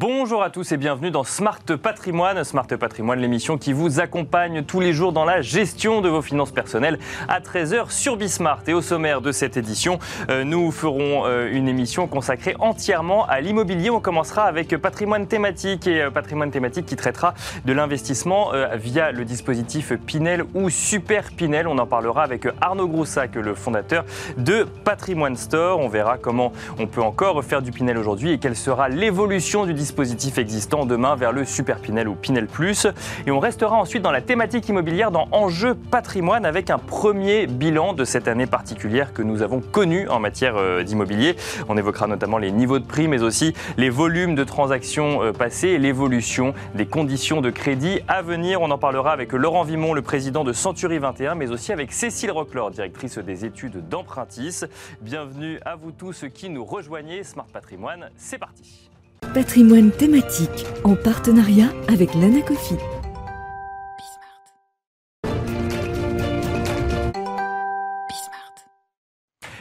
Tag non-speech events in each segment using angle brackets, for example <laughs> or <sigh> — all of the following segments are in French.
Bonjour à tous et bienvenue dans Smart Patrimoine. Smart Patrimoine, l'émission qui vous accompagne tous les jours dans la gestion de vos finances personnelles à 13h sur Bismart. Et au sommaire de cette édition, euh, nous ferons euh, une émission consacrée entièrement à l'immobilier. On commencera avec patrimoine thématique et euh, patrimoine thématique qui traitera de l'investissement via le dispositif Pinel ou Super Pinel. On en parlera avec Arnaud Groussac, le fondateur de Patrimoine Store. On verra comment on peut encore faire du Pinel aujourd'hui et quelle sera l'évolution du dispositif existant demain vers le Super Pinel ou Pinel Plus. Et on restera ensuite dans la thématique immobilière dans Enjeu patrimoine avec un premier bilan de cette année particulière que nous avons connue en matière euh, d'immobilier. On évoquera notamment les niveaux de prix, mais aussi les volumes de transactions euh, passées et l'évolution des conditions de crédit à venir. On en parlera avec Laurent Vimon, le président de Century 21, mais aussi avec Cécile Roclor, directrice des études d'Empruntis. Bienvenue à vous tous qui nous rejoignez. Smart Patrimoine, c'est parti. Patrimoine thématique en partenariat avec l'Anacofi.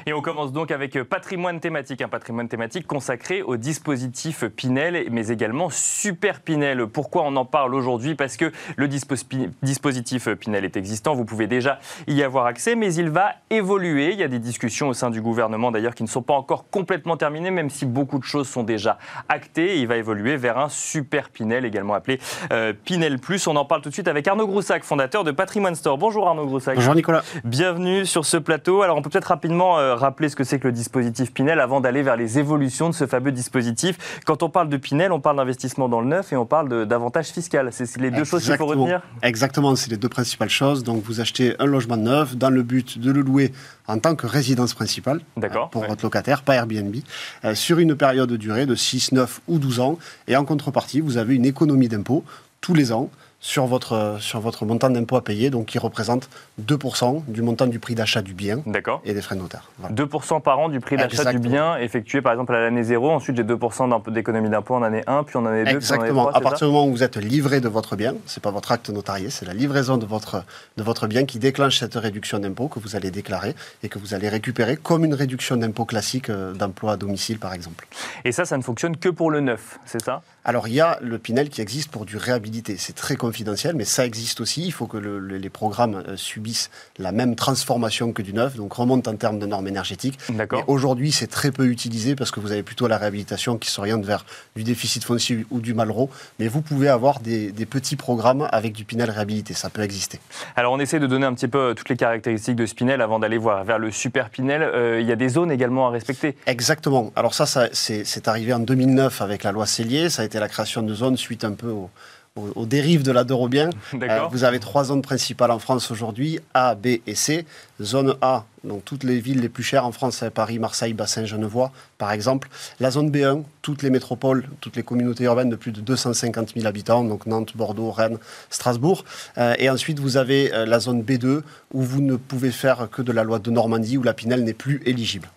Et on commence donc avec euh, patrimoine thématique, un patrimoine thématique consacré au dispositif Pinel, mais également Super Pinel. Pourquoi on en parle aujourd'hui? Parce que le dispositif Pinel est existant, vous pouvez déjà y avoir accès, mais il va évoluer. Il y a des discussions au sein du gouvernement d'ailleurs qui ne sont pas encore complètement terminées, même si beaucoup de choses sont déjà actées. Il va évoluer vers un Super Pinel, également appelé euh, Pinel Plus. On en parle tout de suite avec Arnaud Groussac, fondateur de Patrimoine Store. Bonjour Arnaud Groussac. Bonjour Nicolas. Bienvenue sur ce plateau. Alors on peut peut-être rapidement euh, rappeler ce que c'est que le dispositif Pinel avant d'aller vers les évolutions de ce fameux dispositif. Quand on parle de Pinel, on parle d'investissement dans le neuf et on parle d'avantage fiscal. C'est les deux choses qu'il faut retenir? Exactement, c'est les deux principales choses. Donc vous achetez un logement neuf dans le but de le louer en tant que résidence principale pour votre locataire, pas Airbnb, euh, sur une période de durée de 6, 9 ou 12 ans. Et en contrepartie, vous avez une économie d'impôt tous les ans sur votre, sur votre montant d'impôt à payer, donc qui représente 2% du montant du prix d'achat du bien et des frais de notaire. 2% par an du prix d'achat du bien effectué par exemple à l'année 0, ensuite j'ai 2% d'économie d'impôt en année 1, puis en année 2, Exactement, à partir du moment où vous êtes livré de votre bien, ce n'est pas votre acte notarié, c'est la livraison de votre, de votre bien qui déclenche cette réduction d'impôt que vous allez déclarer et que vous allez récupérer comme une réduction d'impôt classique euh, d'emploi à domicile par exemple. Et ça, ça ne fonctionne que pour le neuf, c'est ça? Alors il y a le Pinel qui existe pour du réhabilité. C'est très confidentiel, mais ça existe aussi. Il faut que les programmes euh, subissent la même transformation que du neuf, donc remonte en termes de normes énergétiques. D'accord. Aujourd'hui, c'est très peu utilisé parce que vous avez plutôt la réhabilitation qui s'oriente vers du déficit foncier ou du Malraux. Mais vous pouvez avoir des, petits programmes avec du Pinel réhabilité. Ça peut exister. Alors on essaie de donner un petit peu toutes les caractéristiques de ce Pinel avant d'aller voir vers le super Pinel. Euh, il y a des zones également à respecter. Exactement. Alors ça, ça c'est arrivé en 2009 avec la loi Cellier. Ça a été la création de zones suite un peu aux, dérives de la Dorobien. <laughs> Euh, vous avez trois zones principales en France aujourd'hui, A, B et C. Zone A, donc toutes les villes les plus chères en France, Paris, Marseille, Bassin, Genevois, par exemple. La zone B1, toutes les métropoles, toutes les communautés urbaines de plus de 250 000 habitants, donc Nantes, Bordeaux, Rennes, Strasbourg. Euh, et ensuite, vous avez euh, la zone B2, où vous ne pouvez faire que de la loi de Normandie, où la Pinel n'est plus éligible.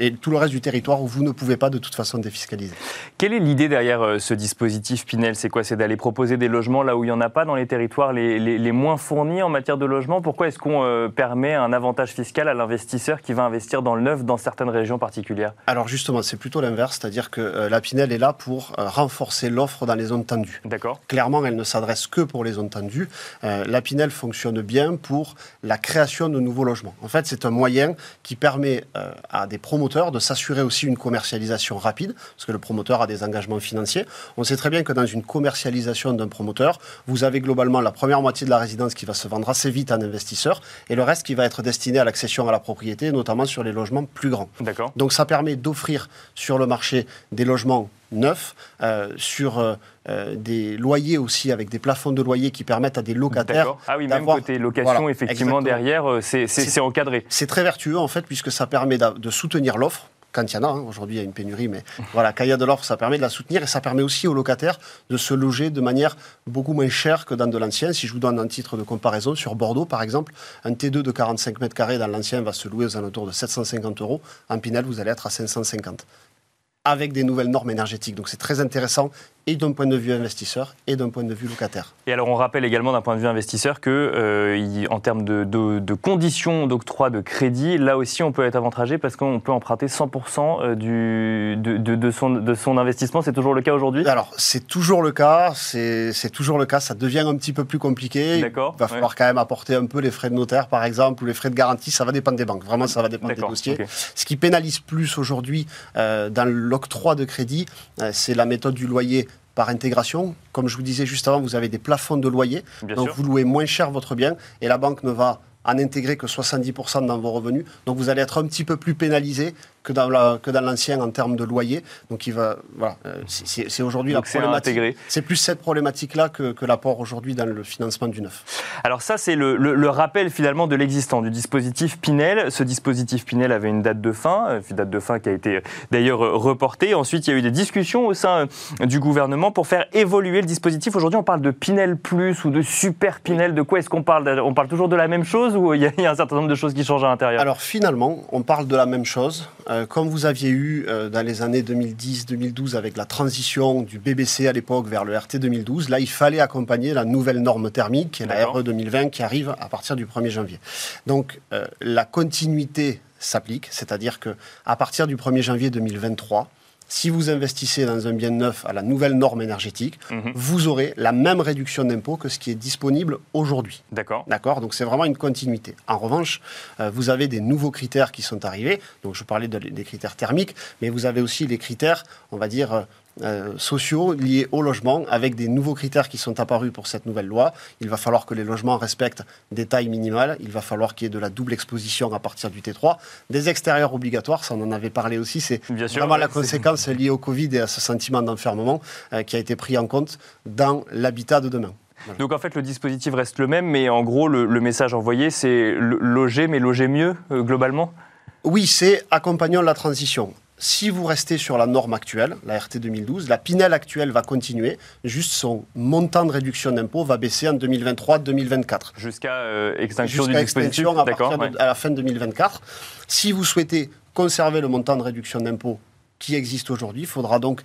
Et, tout le reste du territoire où vous ne pouvez pas de toute façon défiscaliser. Quelle est l'idée derrière euh, ce dispositif Pinel? C'est quoi? C'est d'aller proposer des logements là où il n'y en a pas, dans les territoires les, les, moins fournis en matière de logement? Pourquoi est-ce qu'on permet un avantage fiscal à l'investisseur qui va investir dans le neuf dans certaines régions particulières Alors justement, c'est plutôt l'inverse, c'est-à-dire que euh, la Pinel est là pour euh, renforcer l'offre dans les zones tendues. D'accord. Clairement, elle ne s'adresse que pour les zones tendues. Euh, la Pinel fonctionne bien pour la création de nouveaux logements. En fait, c'est un moyen qui permet à des promoteurs de s'assurer aussi une commercialisation rapide, parce que le promoteur a des engagements financiers. On sait très bien que dans une commercialisation d'un promoteur, vous avez globalement la première moitié de la résidence qui va se vendre assez vite à un investisseur, et le reste qui va être destiné à l'accession à la propriété, notamment sur les logements plus grands. Donc ça permet d'offrir sur le marché des logements neufs, euh, sur euh, euh, des loyers aussi, avec des plafonds de loyer qui permettent à des locataires. Ah oui, même côté location, effectivement, derrière, c'est encadré. C'est très vertueux, en fait, puisque ça permet de soutenir l'offre quand il y en a, aujourd'hui il y a une pénurie, mais voilà, quand il y a de l'offre, ça permet de la soutenir et ça permet aussi aux locataires de se loger de manière beaucoup moins chère que dans de l'ancien. Si je vous donne un titre de comparaison, sur Bordeaux par exemple, un T2 de 45 mètres carrés dans l'ancien va se louer aux alentours de 750 euros. En Pinel, vous allez être à 550 avec des nouvelles normes énergétiques. Donc c'est très intéressant et d'un point de vue investisseur et d'un point de vue locataire. Et alors on rappelle également d'un point de vue investisseur que euh, en termes de, de conditions d'octroi de crédit, là aussi on peut être avantagé parce qu'on peut emprunter 100% euh, du, de, de, son, de son investissement. C'est toujours le cas aujourd'hui? Alors c'est toujours le cas, c'est toujours le cas. Ça devient un petit peu plus compliqué. D'accord. Il va falloir quand même apporter un peu les frais de notaire par exemple ou les frais de garantie. Ça va dépendre des banques. Vraiment ça va dépendre des dossiers. Ce qui pénalise plus aujourd'hui euh, dans l'octroi de crédit, c'est la méthode du loyer par intégration. Comme je vous disais juste avant, vous avez des plafonds de loyer. donc vous louez moins cher votre bien et la banque ne va en intégrer que 70% dans vos revenus. Donc vous allez être un petit peu plus pénalisé que dans, l'ancien en termes de loyer. Donc il va, voilà, euh, c'est aujourd'hui la problématique. C'est plus cette problématique-là que, l'apport aujourd'hui dans le financement du neuf. Alors ça, c'est le, rappel finalement de l'existant, du dispositif Pinel. Ce dispositif Pinel avait une date de fin, euh, une date de fin qui a été euh, d'ailleurs reportée. Ensuite, il y a eu des discussions au sein du gouvernement pour faire évoluer le dispositif. Aujourd'hui, on parle de Pinel Plus ou de Super Pinel. De quoi est-ce qu'on parle? On parle toujours de la même chose ou il y, a un certain nombre de choses qui changent à l'intérieur? Alors finalement, on parle de la même chose. Euh, comme vous aviez eu euh, dans les années 2010-2012 avec la transition du BBC à l'époque vers le RT 2012, là, il fallait accompagner la nouvelle norme thermique, qui est la RE 2020, qui arrive à partir du 1er janvier. Donc, euh, la continuité s'applique, c'est-à-dire que à partir du 1er janvier 2023, si vous investissez dans un bien neuf à la nouvelle norme énergétique, mhm. vous aurez la même réduction d'impôt que ce qui est disponible aujourd'hui. D'accord. D'accord? Donc c'est vraiment une continuité. En revanche, euh, vous avez des nouveaux critères qui sont arrivés. Donc je parlais des critères thermiques, mais vous avez aussi les critères, on va dire, euh, sociaux liés au logement, avec des nouveaux critères qui sont apparus pour cette nouvelle loi. Il va falloir que les logements respectent des tailles minimales, il va falloir qu'il y ait de la double exposition à partir du T3, des extérieurs obligatoires, ça on en avait parlé aussi, c'est vraiment la conséquence liée au Covid et à ce sentiment d'enfermement euh, qui a été pris en compte dans l'habitat de demain. Donc en fait, le dispositif reste le même, mais en gros, le, message envoyé, c'est loger, mais loger mieux, euh, globalement? Oui, c'est accompagnons la transition. Si vous restez sur la norme actuelle, la RT 2012, la Pinel actuelle va continuer, juste son montant de réduction d'impôt va baisser en 2023-2024. Jusqu'à euh, extinction du à, à la fin 2024. Si vous souhaitez conserver le montant de réduction d'impôt qui existe aujourd'hui, il faudra donc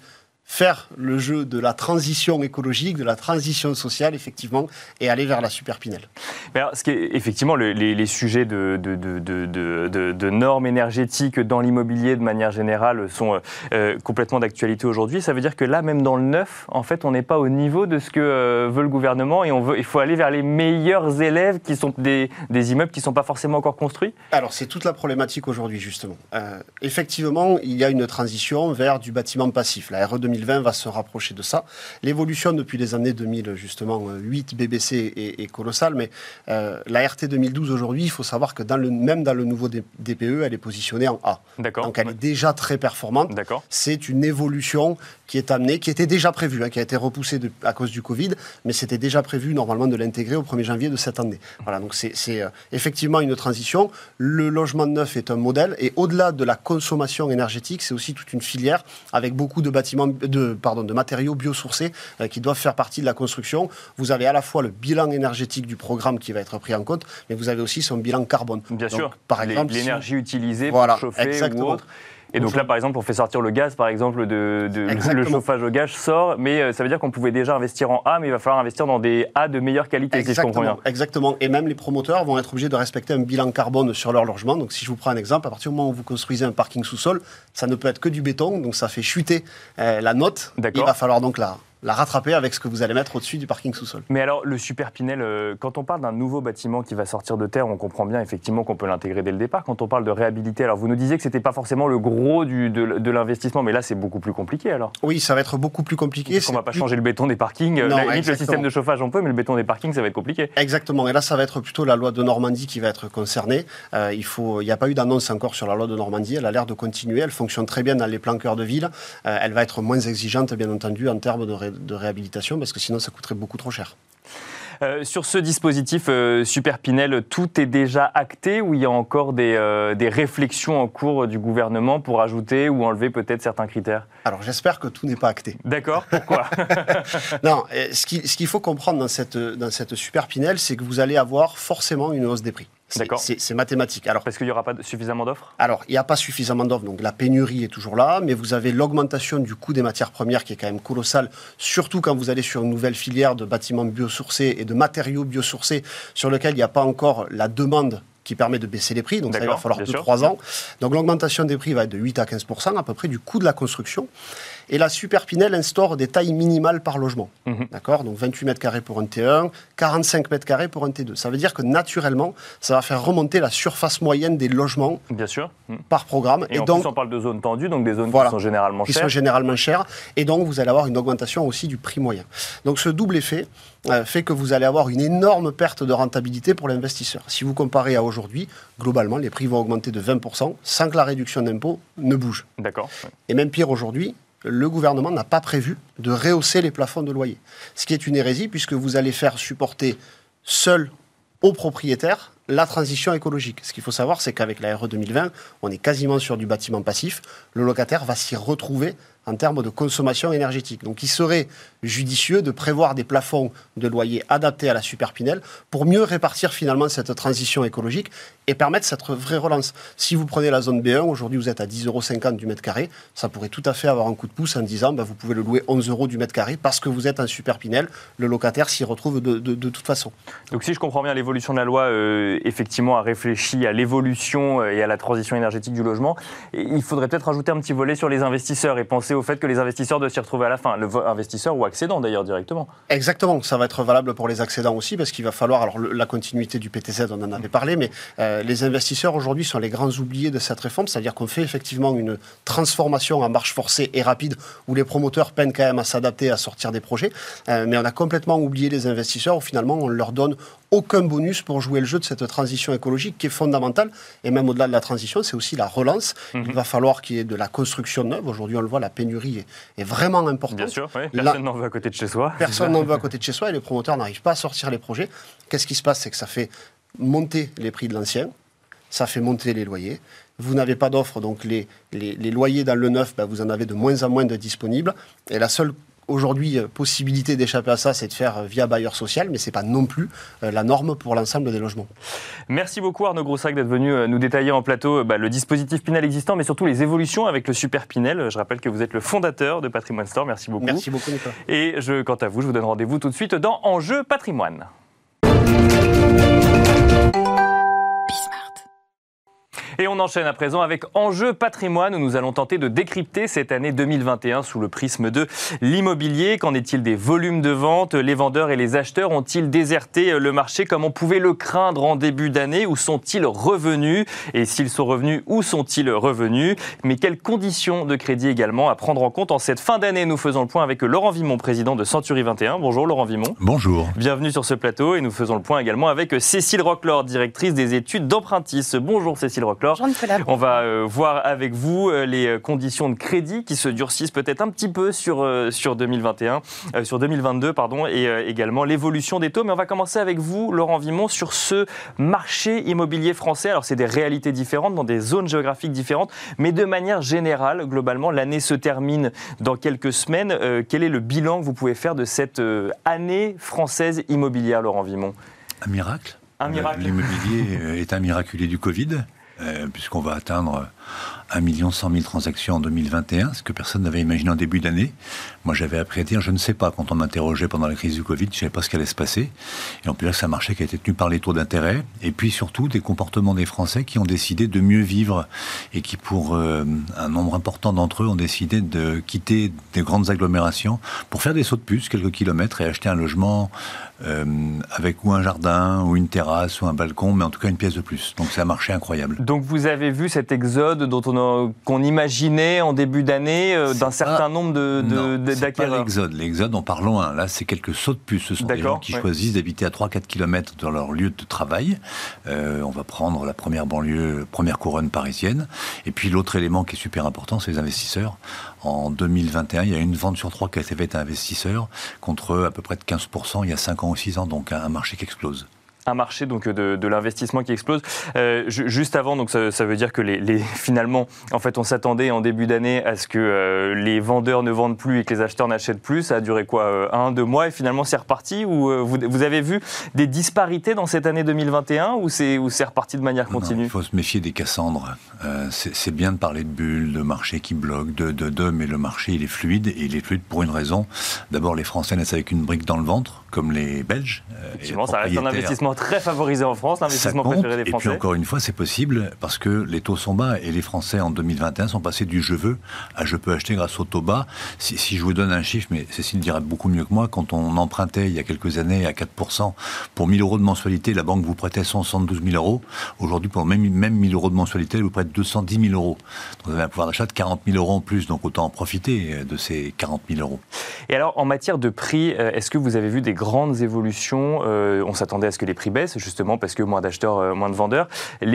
faire le jeu de la transition écologique, de la transition sociale, effectivement, et aller vers la super Pinel. Mais ce qui est, effectivement, les, sujets de, de, de, de, normes énergétiques dans l'immobilier de manière générale sont euh, complètement d'actualité aujourd'hui. Ça veut dire que là, même dans le neuf, en fait, on n'est pas au niveau de ce que euh, veut le gouvernement et on veut, il faut aller vers les meilleurs élèves qui sont des, des immeubles qui ne sont pas forcément encore construits Alors, c'est toute la problématique aujourd'hui, justement. Euh, effectivement, il y a une transition vers du bâtiment passif. La RE 2000 2020 va se rapprocher de ça. L'évolution depuis les années 2000, justement, 8 BBC est, colossale, mais euh, la RT 2012 aujourd'hui, il faut savoir que dans le, même dans le nouveau DPE, elle est positionnée en A. Donc elle est déjà très performante. C'est une évolution qui est amenée, qui était déjà prévue, hein, qui a été repoussée à cause du Covid, mais c'était déjà prévu normalement de l'intégrer au 1er janvier de cette année. Voilà, donc c'est euh, effectivement une transition. Le logement neuf est un modèle, et au-delà de la consommation énergétique, c'est aussi toute une filière avec beaucoup de bâtiments de, pardon, de matériaux biosourcés euh, qui doivent faire partie de la construction. Vous avez à la fois le bilan énergétique du programme qui va être pris en compte, mais vous avez aussi son bilan carbone. Bien sûr, par exemple, l'énergie utilisée pour chauffer exactement. ou autre. Et donc là, par exemple, on fait sortir le gaz, par exemple, de, le chauffage au gaz sort, mais euh, ça veut dire qu'on pouvait déjà investir en A, mais il va falloir investir dans des A de meilleure qualité, si je comprends bien. Exactement. Et même les promoteurs vont être obligés de respecter un bilan carbone sur leur logement. Donc si je vous prends un exemple, à partir du moment où vous construisez un parking sous-sol, ça ne peut être que du béton, donc ça fait chuter euh, la note. Il va falloir donc la, la rattraper avec ce que vous allez mettre au-dessus du parking sous-sol. Mais alors, le Super Pinel, euh, quand on parle d'un nouveau bâtiment qui va sortir de terre, on comprend bien effectivement qu'on peut l'intégrer dès le départ. Quand on parle de réhabiliter, alors vous nous disiez que ce n'était pas forcément le gros du, de, l'investissement, mais là c'est beaucoup plus compliqué alors Oui, ça va être beaucoup plus compliqué. Parce qu'on ne va pas changer le béton des parkings. Non, le système de chauffage on peut, mais le béton des parkings ça va être compliqué. Exactement, et là ça va être plutôt la loi de Normandie qui va être concernée. Euh, il n'y a pas eu d'annonce encore sur la loi de Normandie, elle a l'air de continuer, elle fonctionne très bien dans les plans cœur de ville. Euh, elle va être moins exigeante bien entendu en termes de réhabilitation parce que sinon ça coûterait beaucoup trop cher. Euh, sur ce dispositif euh, Super Pinel, tout est déjà acté ou il y a encore des, euh, des, réflexions en cours du gouvernement pour ajouter ou enlever peut-être certains critères? Alors j'espère que tout n'est pas acté. D'accord, pourquoi? <laughs> Non, ce qu'il ce qu'il faut comprendre dans cette, dans cette Super Pinel, c'est que vous allez avoir forcément une hausse des prix. D'accord. C'est mathématique. Alors, Parce qu'il n'y aura pas suffisamment d'offres? alors, il n'y a pas suffisamment d'offres, donc la pénurie est toujours là, mais vous avez l'augmentation du coût des matières premières qui est quand même colossale, surtout quand vous allez sur une nouvelle filière de bâtiments biosourcés et de matériaux biosourcés sur lequel il n'y a pas encore la demande qui permet de baisser les prix, donc ça il va falloir bien sûr. 2-3 ans. Donc l'augmentation des prix va être de 8 à 15 à peu près du coût de la construction. Et la Superpinel instaure des tailles minimales par logement. Mhm. D'accord Donc 28 mètres carrés pour un T1, 45 mètres carrés pour un T2. Ça veut dire que naturellement, ça va faire remonter la surface moyenne des logements Bien sûr. Mm. par programme. Et, en donc, plus, on parle de zones tendues, donc des zones Voilà. qui sont généralement qui chères. sont généralement chères. Et donc, vous allez avoir une augmentation aussi du prix moyen. Donc, ce double effet euh, fait que vous allez avoir une énorme perte de rentabilité pour l'investisseur. Si vous comparez à aujourd'hui, globalement, les prix vont augmenter de 20% sans que la réduction d'impôt ne bouge. D'accord. Et même pire aujourd'hui, le gouvernement n'a pas prévu de rehausser les plafonds de loyer. Ce qui est une hérésie puisque vous allez faire supporter seul aux propriétaires la transition écologique. Ce qu'il faut savoir, c'est qu'avec la RE 2020, on est quasiment sur du bâtiment passif. Le locataire va s'y retrouver en termes de consommation énergétique. Donc il serait judicieux de prévoir des plafonds de loyer adaptés à la Superpinel pour mieux répartir finalement cette transition écologique et permettre cette vraie relance. Si vous prenez la zone B1, aujourd'hui vous êtes à 10,50 euros du mètre carré, ça pourrait tout à fait avoir un coup de pouce en disant bah, vous pouvez le louer 11 euros du mètre carré parce que vous êtes en Superpinel, le locataire s'y retrouve de, toute façon. Donc si je comprends bien, l'évolution de la loi, euh, effectivement, a réfléchi à l'évolution euh, et à la transition énergétique du logement. Il faudrait peut-être rajouter un petit volet sur les investisseurs et penser au fait que les investisseurs doivent s'y retrouver à la fin. Le ou accédant d'ailleurs directement. Exactement, ça va être valable pour les accédants aussi, parce qu'il va falloir, alors la continuité du PTZ, on en avait parlé, mais euh, les investisseurs aujourd'hui sont les grands oubliés de cette réforme, c'est-à-dire qu'on fait effectivement une transformation en marche forcée et rapide, où les promoteurs peinent quand même à s'adapter, à sortir des projets, Euh, mais on a complètement oublié les investisseurs, où finalement on leur donne aucun bonus pour jouer le jeu de cette transition écologique qui est fondamentale, et même au-delà de la transition, c'est aussi la relance. Il va falloir qu'il y ait de la construction neuve, aujourd'hui on le voit, la pénurie est, est vraiment importante. Bien sûr, oui. Personne n'en veut à côté de chez soi. Personne n'en veut à <laughs> côté de chez soi et les promoteurs n'arrivent pas à sortir les projets. Qu'est-ce qui se passe? C'est que ça fait monter les prix de l'ancien, ça fait monter les loyers. Vous n'avez pas d'offres, donc les, les, les loyers dans le neuf, ben, vous en avez de moins en moins de disponibles. Et la seule aujourd'hui euh, possibilité d'échapper à ça, c'est de faire euh, via bailleur social, mais ce n'est pas non plus euh, la norme pour l'ensemble des logements. Merci beaucoup Arnaud Grossac d'être venu nous détailler en plateau bah, le dispositif Pinel existant, mais surtout les évolutions avec le Super Pinel. Je rappelle que vous êtes le fondateur de Patrimoine Store. Merci beaucoup. Merci beaucoup, Nicolas. Et je, quant à vous, je vous donne rendez-vous tout de suite dans Enjeu Patrimoine. Et on enchaîne à présent avec Enjeu patrimoine où nous allons tenter de décrypter cette année 2021 sous le prisme de l'immobilier. Qu'en est-il des volumes de vente? Les vendeurs et les acheteurs ont-ils déserté le marché comme on pouvait le craindre en début d'année? Où sont-ils revenus? Et s'ils sont revenus, où sont-ils revenus? Mais quelles conditions de crédit également à prendre en compte? En cette fin d'année Nous faisons le point avec Laurent Vimon, président de Century 21. Bonjour Laurent Vimon. Bonjour. Bienvenue sur ce plateau et nous faisons le point également avec Cécile Rocklor, directrice des études d'Empruntis. Bonjour Cécile Rocklor. On va euh, voir avec vous euh, les euh, conditions de crédit qui se durcissent peut-être un petit peu sur, euh, sur 2021, euh, sur 2022 pardon, et euh, également l'évolution des taux. Mais on va commencer avec vous, Laurent Vimon, sur ce marché immobilier français. Alors c'est des réalités différentes dans des zones géographiques différentes, mais de manière générale, globalement, l'année se termine dans quelques semaines. Euh, quel est le bilan que vous pouvez faire de cette euh, année française immobilière, Laurent Vimon? Un miracle. Un miracle. L'immobilier est un miraculé du Covid, euh, puisqu'on va atteindre 1 million 100 000 transactions en 2021, ce que personne n'avait imaginé en début d'année. Moi, j'avais appris à dire, je ne sais pas, quand on m'interrogeait pendant la crise du Covid, je ne savais pas ce qui allait se passer. Et peut dire que c'est un marché qui a été tenu par les taux d'intérêt, et puis surtout des comportements des Français qui ont décidé de mieux vivre, et qui, pour euh, un nombre important d'entre eux, ont décidé de quitter des grandes agglomérations pour faire des sauts de puce, quelques kilomètres, et acheter un logement euh, avec ou un jardin, ou une terrasse, ou un balcon, mais en tout cas une pièce de plus. Donc c'est un marché incroyable. Donc vous avez vu cet exode dont on qu'on imaginait en début d'année euh, d'un certain nombre de, d'acquéreurs. l'exode. L'exode, on parle loin. Là, c'est quelques sauts de puce. Ce sont des gens qui ouais. choisissent d'habiter à 3-4 km de leur lieu de travail. Euh, on va prendre la première banlieue, première couronne parisienne. Et puis l'autre élément qui est super important, c'est les investisseurs. En 2021, il y a une vente sur trois qui a été faite à investisseurs contre à peu près de 15% il y a 5 ans ou 6 ans. Donc un marché qui explose. un marché donc de, l'investissement qui explose. Euh, juste avant, donc ça, veut dire que les, <laughs> finalement, en fait, on s'attendait en début d'année à ce que euh, les vendeurs ne vendent plus et que les acheteurs n'achètent plus. Ça a duré quoi, euh, un, deux mois et finalement c'est reparti. Ou vous, vous, avez vu des disparités dans cette année 2021 ou c'est c'est reparti de manière continue? Il faut se méfier des Cassandres. c'est bien de parler de bulles, de marché qui bloque, de, de, de, mais le marché il est fluide et il est fluide pour une raison. D'abord, les Français naissent avec une brique dans le ventre, comme les Belges. Effectivement, ça reste un investissement très favorisé en France, l'investissement préféré des Français. Et puis encore une fois, c'est possible parce que les taux sont bas et les Français en 2021 sont passés du je veux à je peux acheter grâce au taux bas. Si, si je vous donne un chiffre, mais Cécile dira beaucoup mieux que moi, quand on empruntait il y a quelques années à 4%, pour 1000 euros de mensualité, la banque vous prêtait 172 000 euros. Aujourd'hui, pour même, même 1000 euros de mensualité, elle vous prête 210 000 euros. Donc vous avez un pouvoir d'achat de 40 000 euros en plus, donc autant en profiter de ces 40 000 euros. Et alors, en matière de prix, euh, est-ce que vous avez vu des grandes évolutions euh, On s'attendait à ce que les prix baissent, justement, parce que moins d'acheteurs, euh, moins de vendeurs.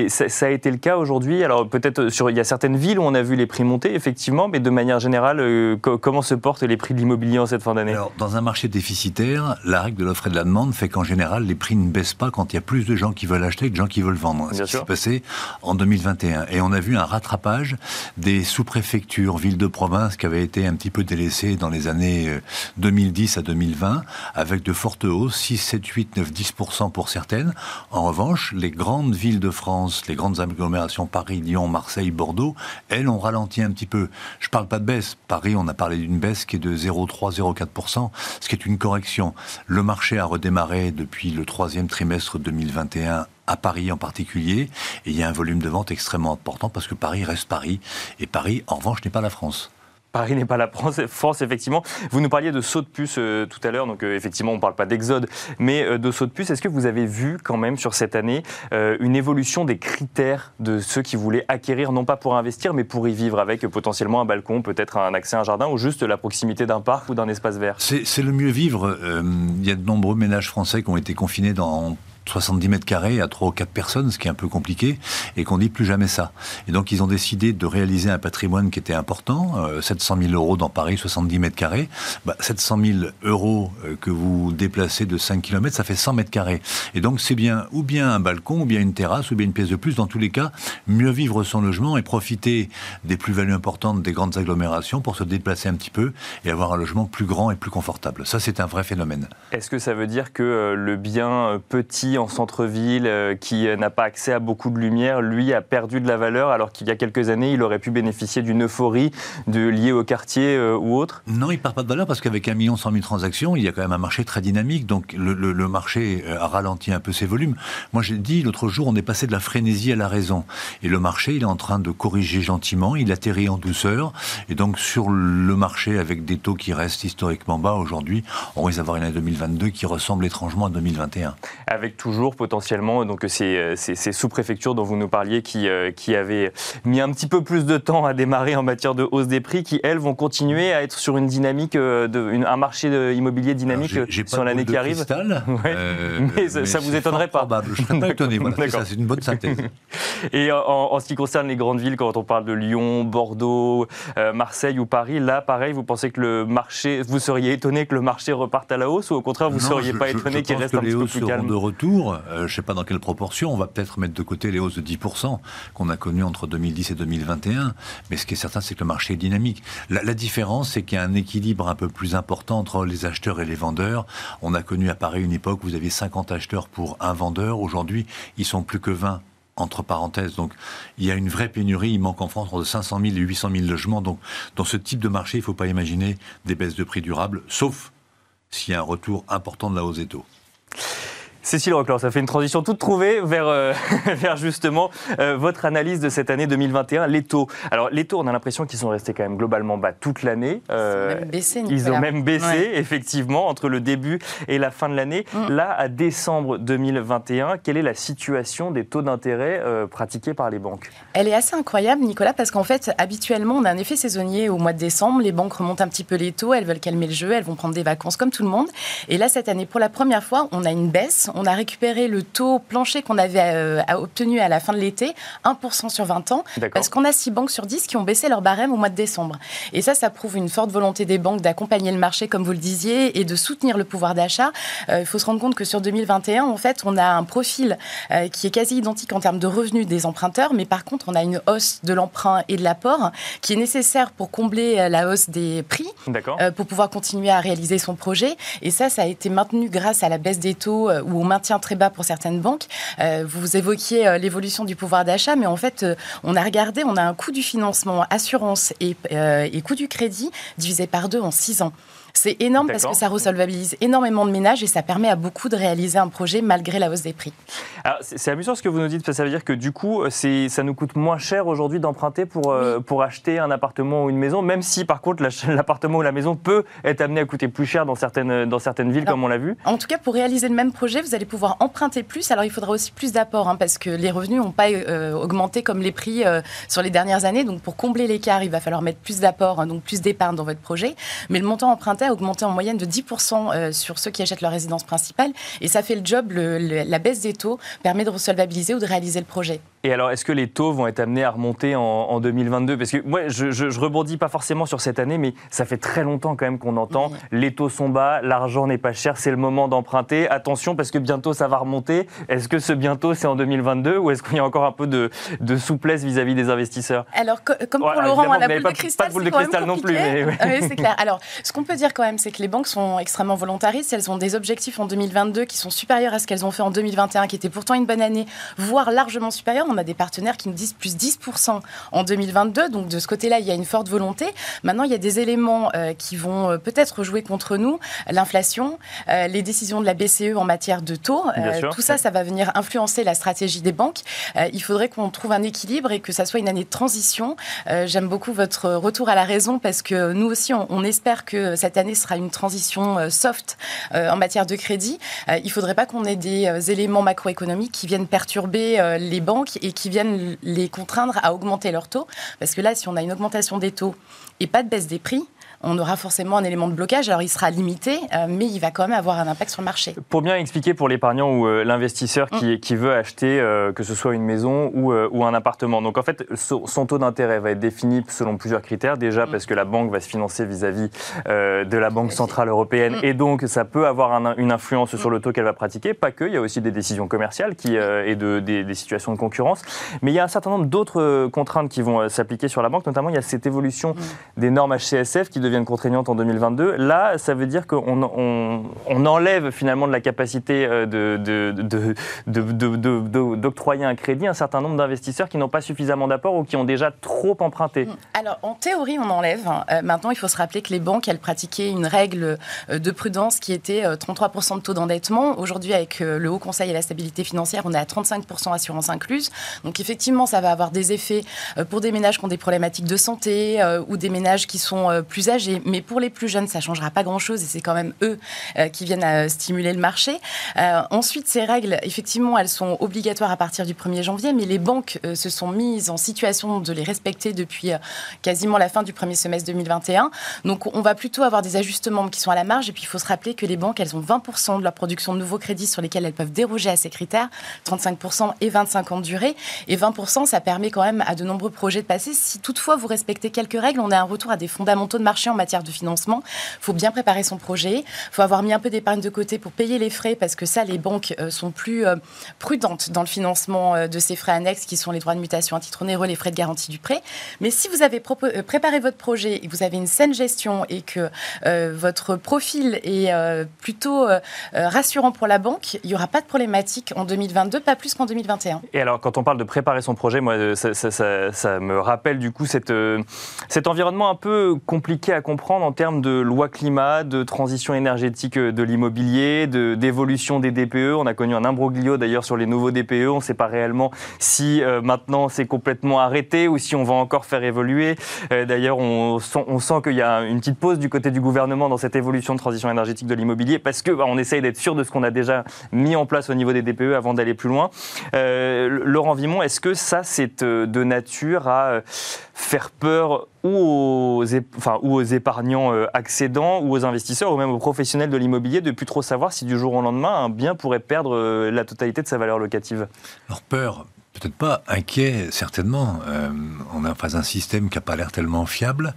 ça, a été le cas aujourd'hui. Alors, peut-être, sur, il y a certaines villes où on a vu les prix monter, effectivement, mais de manière générale, comment se portent les prix de l'immobilier en cette fin d'année? Alors, dans un marché déficitaire, la règle de l'offre et de la demande fait qu'en général, les prix ne baissent pas quand il y a plus de gens qui veulent acheter que de gens qui veulent vendre. C'est ce qui s'est passé en 2021. Et on a vu un rattrapage des sous-préfectures, villes de province qui avaient été un petit peu délaissées dans les années 2010 à 2020, avec de fortes hausses, 6, 7, 8, 9, 10% pour certaines. En revanche, les grandes villes de France, les grandes agglomérations Paris, Lyon, Marseille, Bordeaux, elles ont ralenti un petit peu. Je ne parle pas de baisse. Paris, on a parlé d'une baisse qui est de 0,3, 0,4%, ce qui est une correction. Le marché a redémarré depuis le troisième trimestre 2021 à Paris en particulier, et il y a un volume de vente extrêmement important parce que Paris reste Paris, et Paris, en revanche, n'est pas la France. Paris n'est pas la France, effectivement. Vous nous parliez de saut de puce euh, tout à l'heure, donc euh, effectivement, on ne parle pas d'exode, mais euh, de saut de puce. Est-ce que vous avez vu quand même sur cette année une évolution des critères de ceux qui voulaient acquérir, non pas pour investir, mais pour y vivre, avec potentiellement un balcon, peut-être un accès à un jardin, ou juste la proximité d'un parc ou d'un espace vert? C'est le mieux vivre. Il y a de nombreux ménages français qui ont été confinés dans 70 mètres carrés à 3 ou 4 personnes, ce qui est un peu compliqué, et qu'on dit plus jamais ça. Et donc ils ont décidé de réaliser un patrimoine qui était important, 700 euh, 000 euros dans Paris, 70 mètres carrés. Bah, 700 000 euros euh, que vous déplacez de 5 km, ça fait 100 mètres carrés. Et donc c'est bien ou bien un balcon, ou bien une terrasse, ou bien une pièce de plus. Dans tous les cas, mieux vivre son logement et profiter des plus-values importantes des grandes agglomérations pour se déplacer un petit peu et avoir un logement plus grand et plus confortable. Ça, c'est un vrai phénomène. Est-ce que ça veut dire que euh, le bien petit en centre-ville, euh, qui n'a pas accès à beaucoup de lumière, lui a perdu de la valeur alors qu'il y a quelques années, il aurait pu bénéficier d'une euphorie de, liée au quartier euh, ou autre Non, il ne perd pas de valeur parce qu'avec 1 million 100 000 transactions, il y a quand même un marché très dynamique. Donc le, marché euh, a ralenti un peu ses volumes. Moi, j'ai dit l'autre jour, on est passé de la frénésie à la raison. Et le marché, il est en train de corriger gentiment, il atterrit en douceur. Et donc sur le marché, avec des taux qui restent historiquement bas aujourd'hui, on risque d'avoir une année 2022 qui ressemble étrangement à 2021. Avec toujours potentiellement donc ces, ces, sous-préfectures dont vous nous parliez qui, euh, qui avaient mis un petit peu plus de temps à démarrer en matière de hausse des prix, qui elles vont continuer à être sur une dynamique, euh, un marché immobilier dynamique sur l'année qui arrive. <laughs> Euh, mais, ça, ne vous étonnerait pas. Je ne serais pas étonné. <laughs> c'est une bonne synthèse. <laughs> Et en, ce qui concerne les grandes villes, quand on parle de Lyon, Bordeaux, Marseille ou Paris, là, pareil, vous pensez que le marché, vous seriez étonné que le marché reparte à la hausse ou au contraire, vous ne seriez pas étonné qu'il reste un petit peu plus calme de retour. Euh, je ne sais pas dans quelle proportion. On va peut-être mettre de côté les hausses de 10% qu'on a connues entre 2010 et 2021. Mais ce qui est certain, c'est que le marché est dynamique. La, la différence, c'est qu'il y a un équilibre un peu plus important entre les acheteurs et les vendeurs. On a connu à Paris une époque où vous aviez 50 acheteurs pour un vendeur. Aujourd'hui, ils sont plus que 20 entre parenthèses. Donc, il y a une vraie pénurie. Il manque en France entre 500 000 et 800 000 logements. Donc, dans ce type de marché, il ne faut pas imaginer des baisses de prix durables, sauf s'il y a un retour important de la hausse des taux. Cécile Roclor, ça fait une transition toute trouvée vers, euh, <laughs> vers justement euh, votre analyse de cette année 2021, les taux. Alors les taux, on a l'impression qu'ils sont restés quand même globalement bas toute l'année. Euh, ils ont même baissé. Ils ont même baissé, effectivement, entre le début et la fin de l'année. Mm. Là, à décembre 2021, quelle est la situation des taux d'intérêt pratiqués par les banques? Elle est assez incroyable, Nicolas, parce qu'en fait, habituellement, on a un effet saisonnier au mois de décembre. Les banques remontent un petit peu les taux, elles veulent calmer le jeu, elles vont prendre des vacances comme tout le monde. Et là, cette année, pour la première fois, on a une baisse on a récupéré le taux plancher qu'on avait euh, obtenu à la fin de l'été, 1% sur 20 ans, parce qu'on a 6 banques sur 10 qui ont baissé leur barème au mois de décembre. Et ça, ça prouve une forte volonté des banques d'accompagner le marché, comme vous le disiez, et de soutenir le pouvoir d'achat. Euh, il faut se rendre compte que sur 2021, en fait, on a un profil euh, qui est quasi identique en termes de revenus des emprunteurs, mais par contre, on a une hausse de l'emprunt et de l'apport qui est nécessaire pour combler la hausse des prix, pour pouvoir continuer à réaliser son projet. Et ça, ça a été maintenu grâce à la baisse des taux ou au maintien très bas pour certaines banques. vous évoquiez l'évolution du pouvoir d'achat, mais en fait, on a regardé, on a un coût du financement, assurance et coût du crédit divisé par deux en six ans. C'est énorme parce que ça resolvabilise énormément de ménages et ça permet à beaucoup de réaliser un projet malgré la hausse des prix. C'est amusant ce que vous nous dites, parce que ça veut dire que du coup, ça nous coûte moins cher aujourd'hui d'emprunter pour, euh, pour acheter un appartement ou une maison, même si par contre <laughs> l'appartement ou la maison peut être amené à coûter plus cher dans certaines, dans certaines villes, comme on l'a vu. En tout cas, pour réaliser le même projet, vous allez pouvoir emprunter plus. Alors il faudra aussi plus d'apports, hein, parce que les revenus n'ont pas euh, augmenté comme les prix euh, sur les dernières années. Donc pour combler l'écart, il va falloir mettre plus d'apports, hein, donc plus d'épargne dans votre projet. Mais le montant emprunté a augmenté en moyenne de 10% euh, sur ceux qui achètent leur résidence principale. Et ça fait le job. la baisse des taux permet de resolvabiliser ou de réaliser le projet. Et alors, est-ce que les taux vont être amenés à remonter en, 2022 Parce que moi, je, je, rebondis pas forcément sur cette année, mais ça fait très longtemps quand même qu'on entend les taux sont bas, l'argent n'est pas cher, c'est le moment d'emprunter. Attention, parce que bientôt ça va remonter. Est-ce que ce bientôt c'est en 2022 ou est-ce qu'il y a encore un peu de, de souplesse vis-à-vis des investisseurs? Alors, comme pour Laurent, la boule de cristal, pas de boule de cristal non plus. Mais, oui. c'est clair. <laughs> Alors, ce qu'on peut dire quand même, c'est que les banques sont extrêmement volontaristes. Elles ont des objectifs en 2022 qui sont supérieurs à ce qu'elles ont fait en 2021, qui était pourtant une bonne année, voire largement supérieurs. On a des partenaires qui 10 plus 10% en 2022. Donc de ce côté-là, il y a une forte volonté. Maintenant, il y a des éléments euh, qui vont euh, peut-être jouer contre nous. L'inflation, euh, les décisions de la BCE en matière de taux. tout ça, ça va venir influencer la stratégie des banques. il faudrait qu'on trouve un équilibre et que ça soit une année de transition. J'aime beaucoup votre retour à la raison parce que nous aussi, on, on espère que cette année sera une transition soft en matière de crédit. il ne faudrait pas qu'on ait des éléments macroéconomiques qui viennent perturber les banques et qui viennent les contraindre à augmenter leurs taux. Parce que là, si on a une augmentation des taux et pas de baisse des prix, on aura forcément un élément de blocage. Alors il sera limité, euh, mais il va quand même avoir un impact sur le marché. Pour bien expliquer pour l'épargnant ou euh, l'investisseur qui, mm. veut acheter, euh, que ce soit une maison ou, un appartement. Donc en fait, son, taux d'intérêt va être défini selon plusieurs critères. Déjà mm. parce que la banque va se financer vis-à-vis de la Banque Centrale Européenne mm. et donc ça peut avoir une influence sur le taux qu'elle va pratiquer. Pas que, il y a aussi des décisions commerciales qui, et de, des, des, situations de concurrence. Mais il y a un certain nombre d'autres contraintes qui vont s'appliquer sur la banque. Notamment, il y a cette évolution des normes HCSF qui deviennent deviennent contraignantes en 2022. Là, ça veut dire qu'on on, enlève finalement de la capacité d'octroyer un crédit un certain nombre d'investisseurs qui n'ont pas suffisamment d'apport ou qui ont déjà trop emprunté. Alors, en théorie, on enlève. maintenant, il faut se rappeler que les banques, elles pratiquaient une règle de prudence qui était 33% de taux d'endettement. Aujourd'hui, avec le Haut Conseil et la stabilité financière, on est à 35% assurance incluse. Donc, effectivement, ça va avoir des effets pour des ménages qui ont des problématiques de santé ou des ménages qui sont plus âgés mais pour les plus jeunes, ça ne changera pas grand-chose et c'est quand même eux euh, qui viennent à stimuler le marché. Euh, ensuite, ces règles, effectivement, elles sont obligatoires à partir du 1er janvier, mais les banques euh, se sont mises en situation de les respecter depuis quasiment la fin du premier semestre 2021. Donc, on va plutôt avoir des ajustements qui sont à la marge. Et puis, il faut se rappeler que les banques, elles ont 20% de leur production de nouveaux crédits sur lesquels elles peuvent déroger à ces critères, 35% et 25 ans de durée. Et 20%, ça permet quand même à de nombreux projets de passer. Si toutefois vous respectez quelques règles, on a un retour à des fondamentaux de marché en matière de financement. Il faut bien préparer son projet. Il faut avoir mis un peu d'épargne de côté pour payer les frais parce que ça, les banques euh, sont plus euh, prudentes dans le financement euh, de ces frais annexes qui sont les droits de mutation à titre onéreux, les frais de garantie du prêt. Mais si vous avez préparé votre projet et que vous avez une saine gestion et que votre profil est plutôt rassurant pour la banque, il n'y aura pas de problématique en 2022, pas plus qu'en 2021. Et alors, quand on parle de préparer son projet, moi, ça, me rappelle du coup cet environnement un peu compliqué à comprendre en termes de loi climat, de transition énergétique euh, de l'immobilier, d'évolution des DPE. On a connu un imbroglio d'ailleurs sur les nouveaux DPE. On ne sait pas réellement si euh, maintenant c'est complètement arrêté ou si on va encore faire évoluer. Euh, d'ailleurs, on sent, qu'il y a une petite pause du côté du gouvernement dans cette évolution de transition énergétique de l'immobilier parce que bah, essaye d'être sûr de ce qu'on a déjà mis en place au niveau des DPE avant d'aller plus loin. Laurent Vimon, est-ce que ça c'est de nature à faire peur ou aux, épargnants euh, accédants, ou aux investisseurs, ou même aux professionnels de l'immobilier de plus trop savoir si du jour au lendemain, un bien pourrait perdre euh, la totalité de sa valeur locative? Peur, peut-être pas inquiet, certainement. Euh, on a face un système qui n'a pas l'air tellement fiable.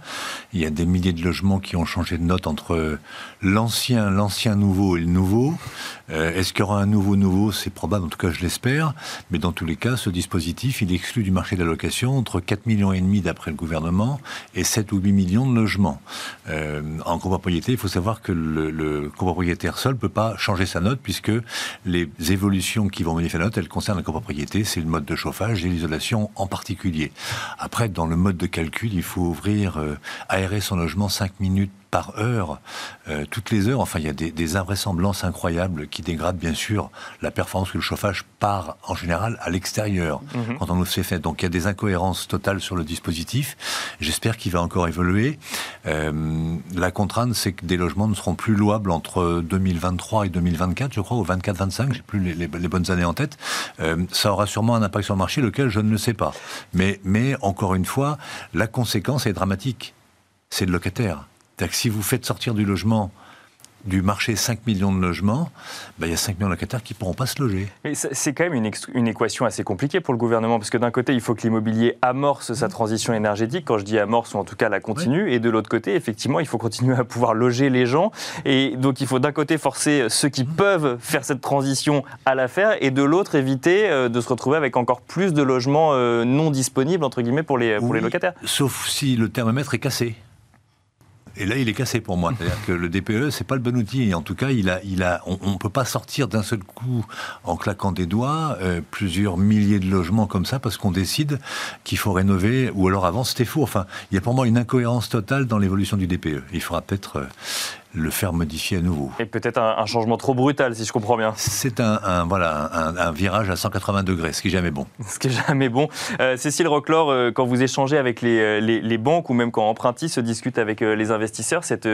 Il y a des milliers de logements qui ont changé de note entre l'ancien, l'ancien nouveau et le nouveau. Euh, est-ce qu'il y aura un nouveau nouveau? C'est probable, en tout cas je l'espère. Mais dans tous les cas, ce dispositif, il exclut du marché de la location entre 4,5 millions et demi d'après le gouvernement et 7 ou 8 millions de logements. Euh, en copropriété, il faut savoir que le, le copropriétaire seul ne peut pas changer sa note puisque les évolutions qui vont modifier la note, elles concernent la copropriété, c'est le mode de chauffage et l'isolation en particulier. Après, dans le mode de calcul, il faut ouvrir, euh, aérer son logement 5 minutes par heure, euh, toutes les heures. Enfin, il y a des, invraisemblances incroyables qui dégradent bien sûr la performance que le chauffage part en général à l'extérieur mhm. quand on nous fait fait. Donc il y a des incohérences totales sur le dispositif. J'espère qu'il va encore évoluer. Euh, la contrainte, c'est que des logements ne seront plus louables entre 2023 et 2024, je crois, ou 24-25, j'ai plus les, bonnes années en tête. Euh, ça aura sûrement un impact sur le marché, lequel je ne le sais pas. Mais, mais encore une fois, la conséquence est dramatique. C'est le locataire. C'est-à-dire que si vous faites sortir du logement du marché 5 millions de logements, ben, il y a 5 millions de locataires qui ne pourront pas se loger. C'est quand même une, une, équation assez compliquée pour le gouvernement, parce que d'un côté, il faut que l'immobilier amorce sa transition énergétique, quand je dis amorce, ou en tout cas la continue, et de l'autre côté, effectivement, il faut continuer à pouvoir loger les gens, et donc il faut d'un côté forcer ceux qui peuvent faire cette transition à la faire, et de l'autre éviter euh, de se retrouver avec encore plus de logements euh, non disponibles, entre guillemets, pour les, pour les locataires. Sauf si le thermomètre est cassé. Et là, il est cassé pour moi. C'est-à-dire que le DPE, c'est pas le bon outil. En tout cas, il a, il a, on ne peut pas sortir d'un seul coup, en claquant des doigts, euh, plusieurs milliers de logements comme ça, parce qu'on décide qu'il faut rénover, ou alors avant, c'était faux. Enfin, il y a pour moi une incohérence totale dans l'évolution du DPE. Il faudra peut-être euh, le faire modifier à nouveau. Et peut-être un, changement trop brutal, si je comprends bien. C'est un, voilà, un, virage à 180 degrés, ce qui est jamais bon. <laughs> Ce qui est jamais bon. Euh, Cécile Roclor, euh, quand vous échangez avec les, euh, les, banques ou même quand Empruntis se discute avec les investisseurs, cette,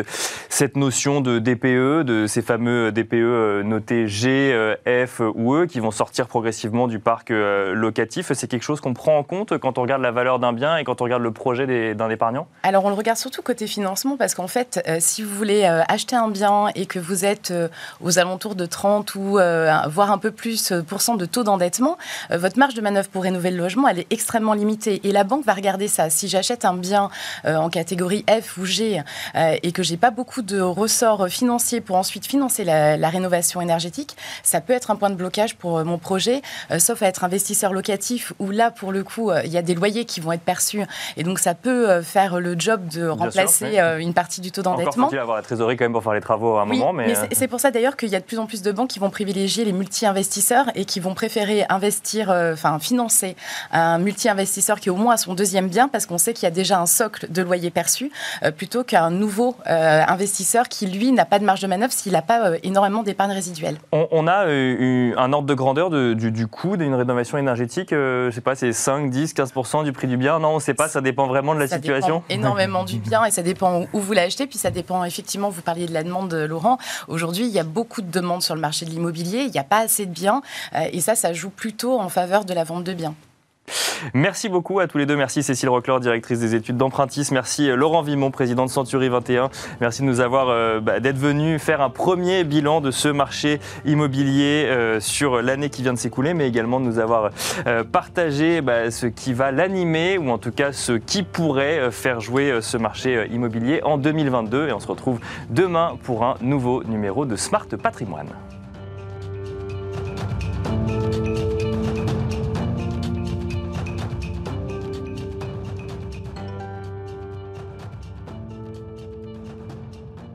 cette notion de DPE, de ces fameux DPE notés G, F ou E qui vont sortir progressivement du parc locatif, c'est quelque chose qu'on prend en compte quand on regarde la valeur d'un bien et quand on regarde le projet d'un épargnant? Alors on le regarde surtout côté financement parce qu'en fait, si vous voulez acheter un bien et que vous êtes euh, aux alentours de 30 ou euh, voire un peu plus euh, de taux d'endettement, votre marge de manœuvre pour rénover le logement, elle est extrêmement limitée. Et la banque va regarder ça. Si j'achète un bien en catégorie F ou G et que j'ai pas beaucoup de ressorts financiers pour ensuite financer la, rénovation énergétique, ça peut être un point de blocage pour mon projet, sauf à être investisseur locatif où là, pour le coup, il y a des loyers qui vont être perçus et donc ça peut faire le job de remplacer une partie du taux d'endettement. Avoir la trésorerie quand même pour faire les travaux à un moment. Mais, euh, c'est pour ça d'ailleurs qu'il y a de plus en plus de banques qui vont privilégier les multi-investisseurs et qui vont préférer investir, euh, enfin financer un multi-investisseur qui au moins a son deuxième bien parce qu'on sait qu'il y a déjà un socle de loyer perçu euh, plutôt qu'un nouveau investisseur qui lui n'a pas de marge de manœuvre s'il n'a pas énormément d'épargne résiduelle. On, a un ordre de grandeur du, coût d'une rénovation énergétique, je sais pas, c'est 5, 10, 15% du prix du bien? Non, on ne sait pas, ça dépend vraiment de la ça situation. Dépend énormément du <laughs> bien et ça dépend où vous l'achetez, puis ça dépend effectivement, vous parliez de la demande, Laurent. Aujourd'hui, il y a beaucoup de demandes sur le marché de l'immobilier, il n'y a pas assez de biens, euh, et ça, ça joue plutôt en faveur de la vente de biens. Merci beaucoup à tous les deux. Merci Cécile Roclor, directrice des études d'Empruntis. Merci euh, Laurent Vimon, président de Century 21. Merci de nous avoir euh, bah, d'être venu faire un premier bilan de ce marché immobilier euh, sur l'année qui vient de s'écouler, mais également de nous avoir partagé bah, ce qui va l'animer ou en tout cas ce qui pourrait faire jouer ce marché immobilier en 2022. Et on se retrouve demain pour un nouveau numéro de Smart Patrimoine.